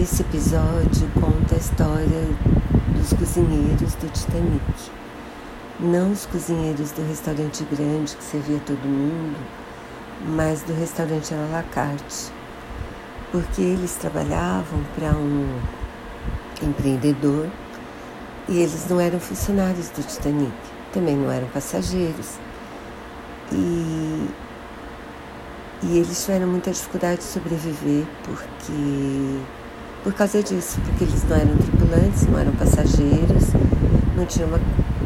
esse episódio conta a história dos cozinheiros do Titanic. Não os cozinheiros do restaurante grande que servia todo mundo, mas do restaurante à la carte. Porque eles trabalhavam para um empreendedor e eles não eram funcionários do Titanic, também não eram passageiros. E e eles tiveram muita dificuldade de sobreviver porque por causa disso, porque eles não eram tripulantes, não eram passageiros, não tinha uma.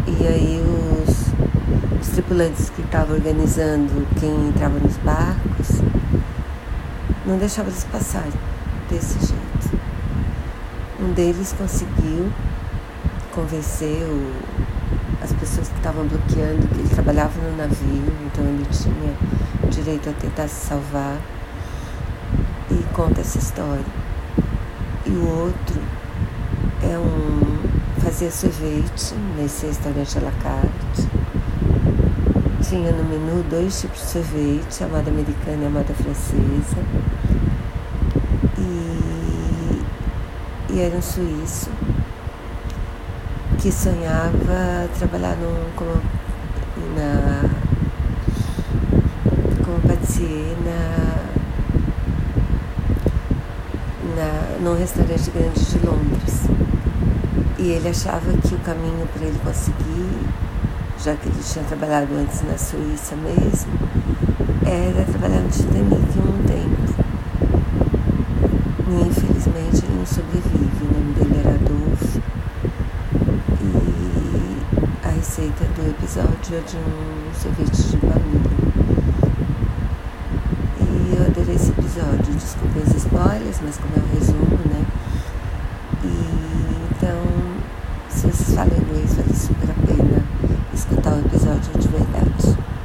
E aí os, os tripulantes que estavam organizando quem entrava nos barcos não deixavam eles passarem desse jeito. Um deles conseguiu convencer o, as pessoas que estavam bloqueando que ele trabalhava no navio, então ele tinha direito a tentar se salvar e conta essa história. O outro é um fazia sorvete nesse restaurante à la carte. Tinha no menu dois tipos de sorvete, a americana e a francesa. E, e era um suíço que sonhava trabalhar num, como, na patissier na, na, num restaurante grande de Londres. E ele achava que o caminho para ele conseguir, já que ele tinha trabalhado antes na Suíça mesmo, era trabalhar no Titanic um tempo. E infelizmente ele não sobrevive, o nome dele era Adolfo. E a receita do episódio é de um sorvete de baunilha episódio. Desculpe os spoilers, mas como é um resumo, né?